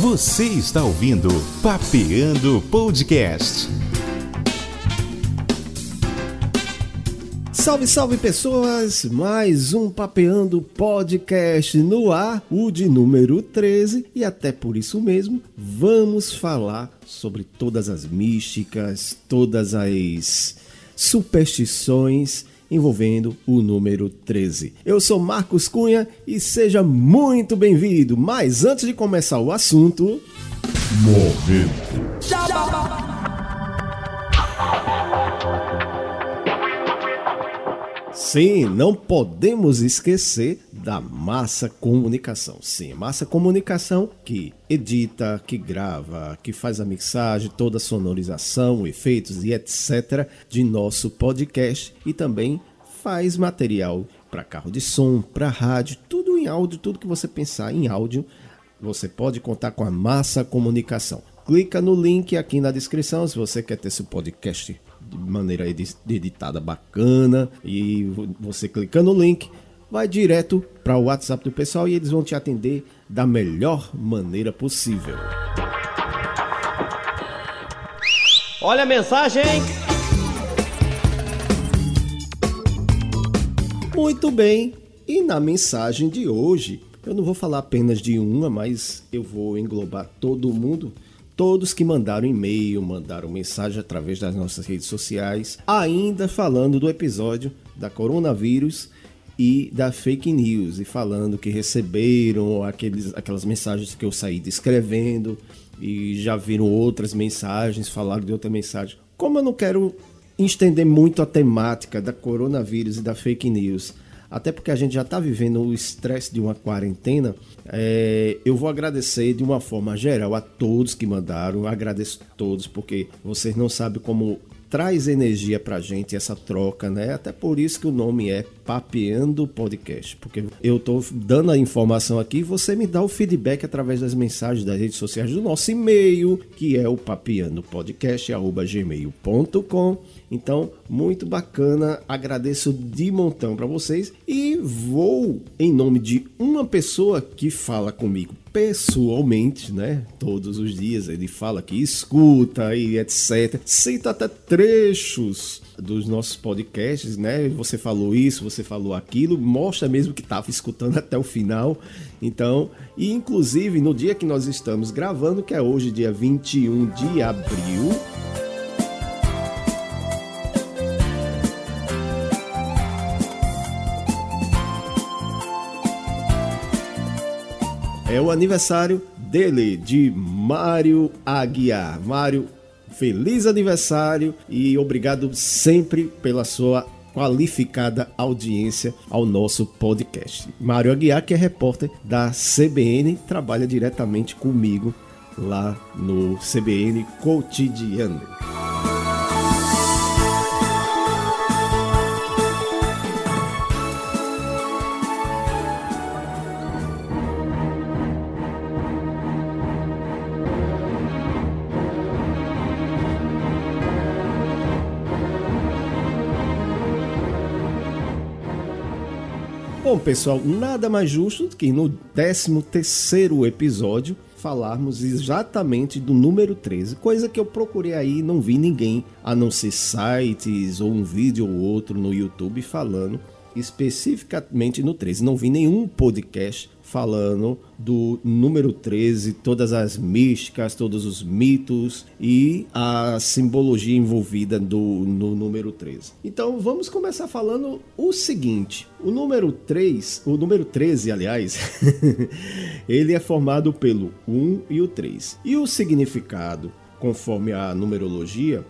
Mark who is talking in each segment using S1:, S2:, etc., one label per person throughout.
S1: Você está ouvindo Papeando Podcast.
S2: Salve, salve pessoas! Mais um Papeando Podcast no ar, o de número 13, e até por isso mesmo vamos falar sobre todas as místicas, todas as superstições envolvendo o número 13. Eu sou Marcos Cunha e seja muito bem-vindo. Mas antes de começar o assunto. Momento. Sim, não podemos esquecer da massa comunicação. Sim, massa comunicação que edita, que grava, que faz a mixagem, toda a sonorização, efeitos e etc. de nosso podcast e também faz material para carro de som, para rádio, tudo em áudio, tudo que você pensar em áudio, você pode contar com a massa comunicação. Clica no link aqui na descrição se você quer ter seu podcast de maneira editada bacana e você clica no link, vai direto para o WhatsApp do pessoal e eles vão te atender da melhor maneira possível.
S3: Olha a mensagem!
S2: Muito bem, e na mensagem de hoje, eu não vou falar apenas de uma, mas eu vou englobar todo mundo todos que mandaram e-mail, mandaram mensagem através das nossas redes sociais, ainda falando do episódio da coronavírus e da fake news, e falando que receberam aqueles, aquelas mensagens que eu saí descrevendo e já viram outras mensagens, falaram de outra mensagem. Como eu não quero estender muito a temática da coronavírus e da fake news, até porque a gente já está vivendo o estresse de uma quarentena, é, eu vou agradecer de uma forma geral a todos que mandaram, agradeço a todos, porque vocês não sabem como traz energia pra gente essa troca, né? Até por isso que o nome é Papeando Podcast, porque eu tô dando a informação aqui e você me dá o feedback através das mensagens das redes sociais do nosso e-mail, que é o papeandopodcast@gmail.com. Então, muito bacana, agradeço de montão para vocês e vou em nome de uma pessoa que fala comigo pessoalmente, né? Todos os dias ele fala que escuta e etc. Cita até trechos dos nossos podcasts, né? Você falou isso, você falou aquilo, mostra mesmo que estava escutando até o final. Então, e inclusive no dia que nós estamos gravando, que é hoje, dia 21 de abril, é o aniversário dele, de Mário Aguiar. Mário, feliz aniversário e obrigado sempre pela sua qualificada audiência ao nosso podcast. Mário Aguiar, que é repórter da CBN, trabalha diretamente comigo lá no CBN Cotidiano. Bom, pessoal, nada mais justo do que no 13 terceiro episódio falarmos exatamente do número 13, coisa que eu procurei aí e não vi ninguém, a não ser sites ou um vídeo ou outro no YouTube falando especificamente no 13. Não vi nenhum podcast falando do número 13, todas as místicas, todos os mitos e a simbologia envolvida do, no número 13. Então vamos começar falando o seguinte: o número 3, o número 13, aliás, ele é formado pelo 1 e o 3. E o significado, conforme a numerologia,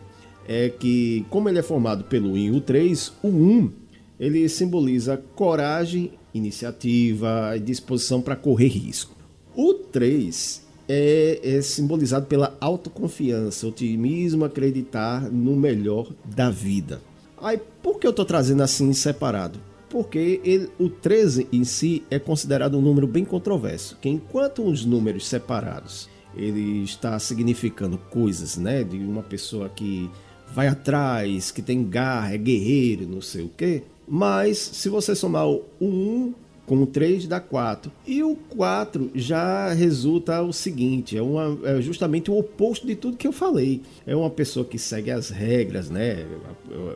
S2: é que, como ele é formado pelo 1 e o 3, o 1 ele simboliza coragem iniciativa e disposição para correr risco. O 3 é, é, simbolizado pela autoconfiança, otimismo, acreditar no melhor da vida. Aí, por que eu estou trazendo assim separado? Porque ele, o 13 em si é considerado um número bem controverso, que enquanto os números separados ele está significando coisas, né, de uma pessoa que vai atrás, que tem garra, é guerreiro, não sei o quê. Mas se você somar o 1 com o 3 dá 4. E o 4 já resulta o seguinte: é, uma, é justamente o oposto de tudo que eu falei. É uma pessoa que segue as regras, né?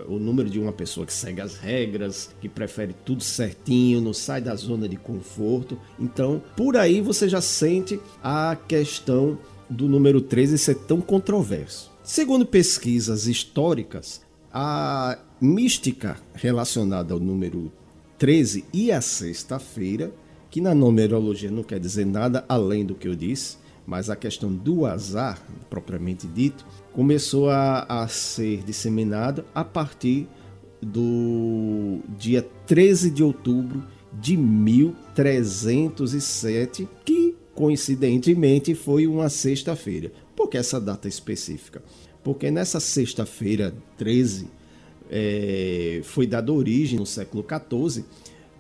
S2: O número de uma pessoa que segue as regras, que prefere tudo certinho, não sai da zona de conforto. Então, por aí você já sente a questão do número 13 ser tão controverso. Segundo pesquisas históricas, a mística relacionada ao número 13 e a sexta-feira, que na numerologia não quer dizer nada além do que eu disse, mas a questão do azar, propriamente dito, começou a, a ser disseminada a partir do dia 13 de outubro de 1307, que coincidentemente foi uma sexta-feira. Por que essa data específica? Porque nessa sexta-feira 13 é, foi dada origem no século XIV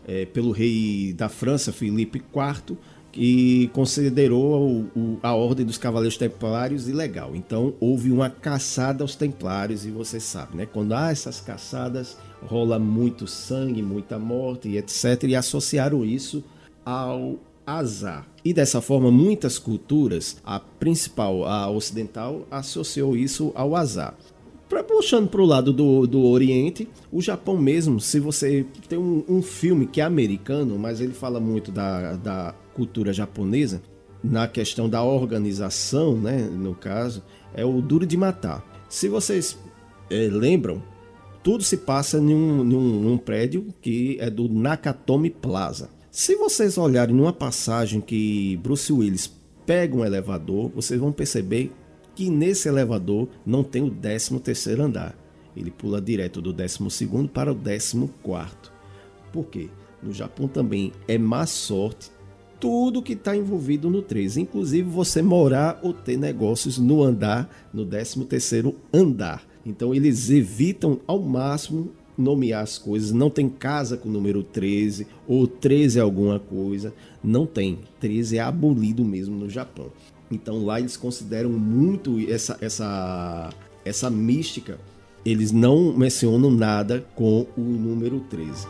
S2: é, pelo rei da França, Filipe IV, que considerou o, o, a ordem dos cavaleiros templários ilegal. Então houve uma caçada aos templários e você sabe, né? Quando há essas caçadas rola muito sangue, muita morte e etc. E associaram isso ao azar. E dessa forma, muitas culturas, a principal, a ocidental, associou isso ao azar. Pra, puxando para o lado do, do Oriente, o Japão mesmo, se você tem um, um, filme que é americano, mas ele fala muito da, da cultura japonesa, na questão da organização, né, no caso, é o Duro de Matar. Se vocês é, lembram, tudo se passa em um, em um, um prédio que é do Nakatomi Plaza. Se vocês olharem numa passagem que Bruce Willis pega um elevador, vocês vão perceber que nesse elevador não tem o 13 terceiro andar. Ele pula direto do 12 segundo para o 14 quarto. Por quê? No Japão também é má sorte tudo que está envolvido no 13, inclusive você morar ou ter negócios no andar, no 13 terceiro andar. Então eles evitam ao máximo nomear as coisas. Não tem casa com o número 13, ou 13 é alguma coisa. Não tem. 13 é abolido mesmo no Japão. Então lá eles consideram muito essa, essa, essa mística. Eles não mencionam nada com o número 13.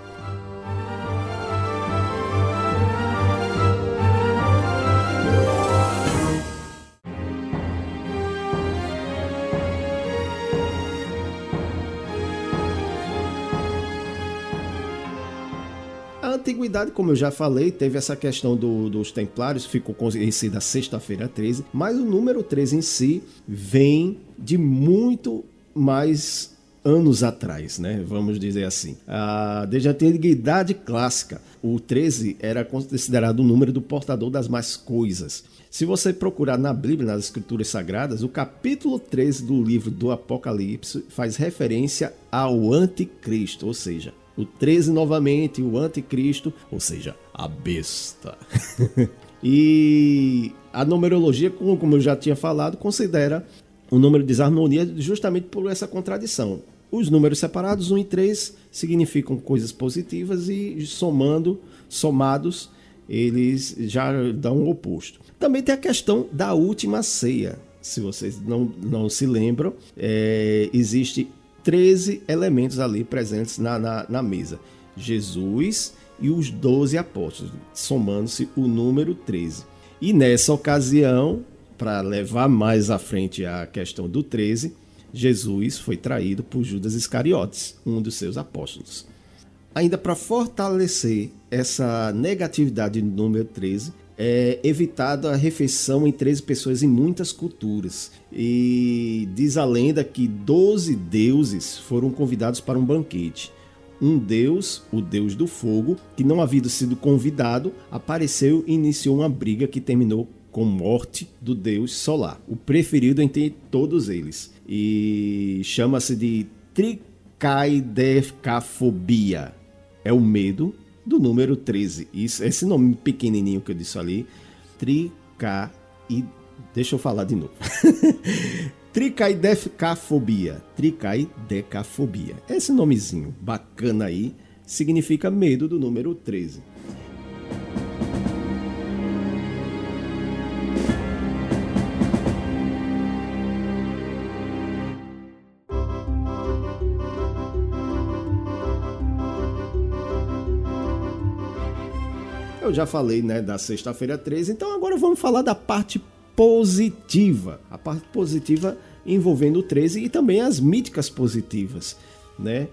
S2: Antiguidade, como eu já falei, teve essa questão do, dos templários, ficou conhecida sexta-feira 13, mas o número 13 em si vem de muito mais anos atrás, né? Vamos dizer assim. Ah, desde a antiguidade clássica, o 13 era considerado o número do portador das mais coisas. Se você procurar na Bíblia, nas Escrituras Sagradas, o capítulo 13 do livro do Apocalipse faz referência ao Anticristo, ou seja, o 13 novamente, o anticristo, ou seja, a besta. e a numerologia, como eu já tinha falado, considera o número de desarmonia justamente por essa contradição. Os números separados, 1 e 3, significam coisas positivas e somando, somados, eles já dão o oposto. Também tem a questão da última ceia. Se vocês não, não se lembram, é, existe 13 elementos ali presentes na, na, na mesa. Jesus e os 12 apóstolos, somando-se o número 13. E nessa ocasião, para levar mais à frente a questão do 13, Jesus foi traído por Judas Iscariotes, um dos seus apóstolos. Ainda para fortalecer essa negatividade do número 13, é evitado a refeição em 13 pessoas em muitas culturas. E diz a lenda que 12 deuses foram convidados para um banquete. Um deus, o deus do fogo, que não havia sido convidado, apareceu e iniciou uma briga que terminou com morte do deus solar, o preferido entre todos eles. E chama-se de tricaidecafobia. É o medo do número 13. Isso, esse nome pequenininho que eu disse ali, trica e deixa eu falar de novo. Tricaidecafobia, tricaidecafobia. Esse nomezinho bacana aí significa medo do número 13. Eu já falei, né, da sexta-feira 13, então agora vamos falar da parte positiva. A parte positiva envolvendo o 13 e também as míticas positivas, né?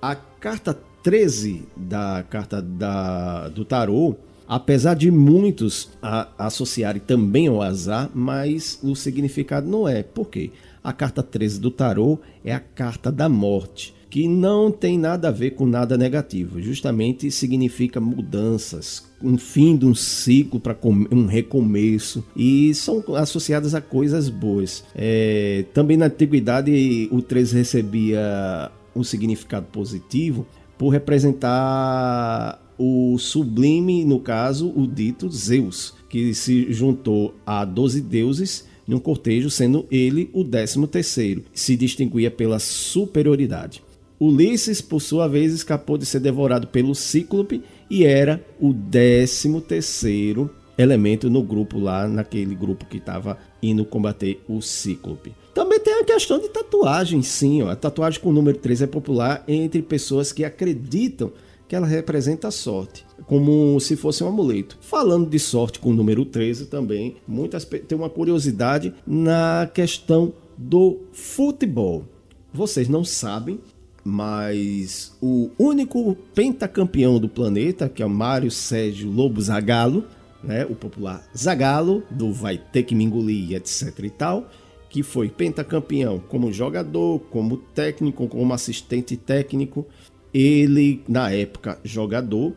S2: A carta 13 da carta da, do tarô, apesar de muitos a, associarem também ao azar, mas o significado não é. Por quê? A carta 13 do tarô é a carta da morte que não tem nada a ver com nada negativo, justamente significa mudanças, um fim de um ciclo para um recomeço e são associadas a coisas boas. É, também na antiguidade o 13 recebia um significado positivo por representar o sublime, no caso, o dito Zeus, que se juntou a 12 deuses num cortejo, sendo ele o décimo terceiro. Se distinguia pela superioridade. Ulisses, por sua vez, escapou de ser devorado pelo Cíclope e era o 13 terceiro elemento no grupo lá, naquele grupo que estava indo combater o Cíclope. Também tem a questão de tatuagem, sim. Ó. A tatuagem com o número 13 é popular entre pessoas que acreditam que ela representa a sorte, como se fosse um amuleto. Falando de sorte com o número 13 também, muitas tem uma curiosidade na questão do futebol. Vocês não sabem, mas o único pentacampeão do planeta, que é o Mário Sérgio Lobo Zagalo, né, o popular Zagalo, do Vai Ter Que Me Engolir, etc e tal, que foi pentacampeão como jogador, como técnico, como assistente técnico. Ele, na época, jogador,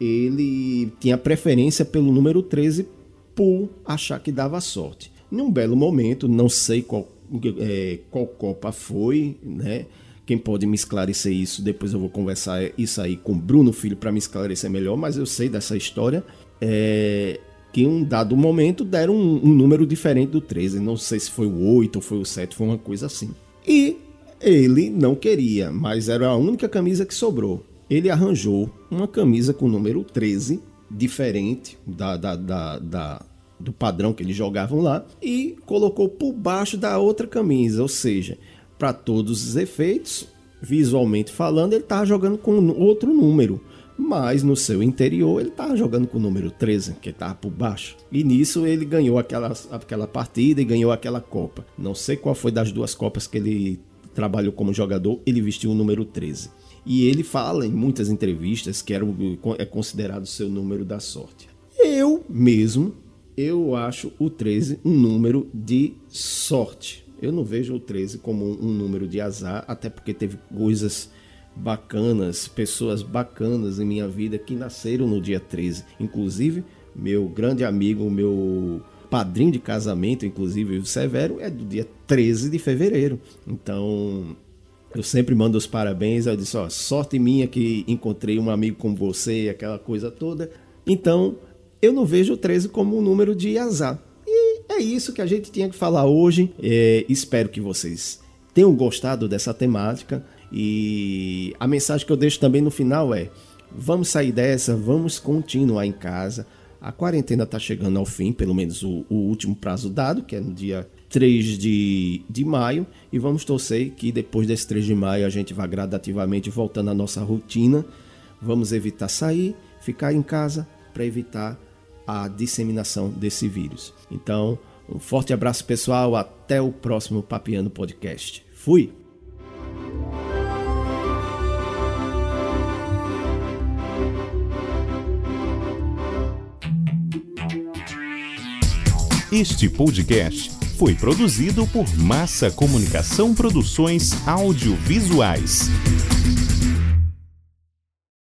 S2: ele tinha preferência pelo número 13 por achar que dava sorte. Num belo momento, não sei qual, é, qual Copa foi, né? Quem pode me esclarecer isso, depois eu vou conversar isso aí com Bruno Filho para me esclarecer melhor, mas eu sei dessa história. É, que em um dado momento deram um, um, número diferente do 13. Não sei se foi o 8 ou foi o 7, foi uma coisa assim. E ele não queria, mas era a única camisa que sobrou. Ele arranjou uma camisa com o número 13, diferente da, da, da, da do padrão que eles jogavam lá, e colocou por baixo da outra camisa, ou seja, para todos os efeitos, visualmente falando, ele estava jogando com outro número. Mas no seu interior ele estava jogando com o número 13, que estava por baixo. E nisso ele ganhou aquela, aquela partida e ganhou aquela Copa. Não sei qual foi das duas Copas que ele trabalhou como jogador, ele vestiu o número 13. E ele fala em muitas entrevistas que era, é considerado o seu número da sorte. Eu mesmo, eu acho o 13 um número de sorte. Eu não vejo o 13 como um, número de azar, até porque teve coisas bacanas, pessoas bacanas em minha vida que nasceram no dia 13. Inclusive, meu grande amigo, meu padrinho de casamento, inclusive o Severo, é do dia 13 de fevereiro. Então, eu sempre mando os parabéns. Eu disse: ó, sorte minha que encontrei um amigo como você, aquela coisa toda. Então, eu não vejo o 13 como um número de azar. É isso que a gente tinha que falar hoje. É, espero que vocês tenham gostado dessa temática. E a mensagem que eu deixo também no final é: vamos sair dessa, vamos continuar em casa. A quarentena está chegando ao fim, pelo menos o, o, último prazo dado, que é no dia 3 de, de maio. E vamos torcer que depois desse 3 de maio a gente vá gradativamente voltando à nossa rotina. Vamos evitar sair, ficar em casa para evitar a disseminação desse vírus. Então, um forte abraço pessoal, até o próximo Papiano Podcast. Fui!
S1: Este podcast foi produzido por Massa Comunicação Produções Audiovisuais.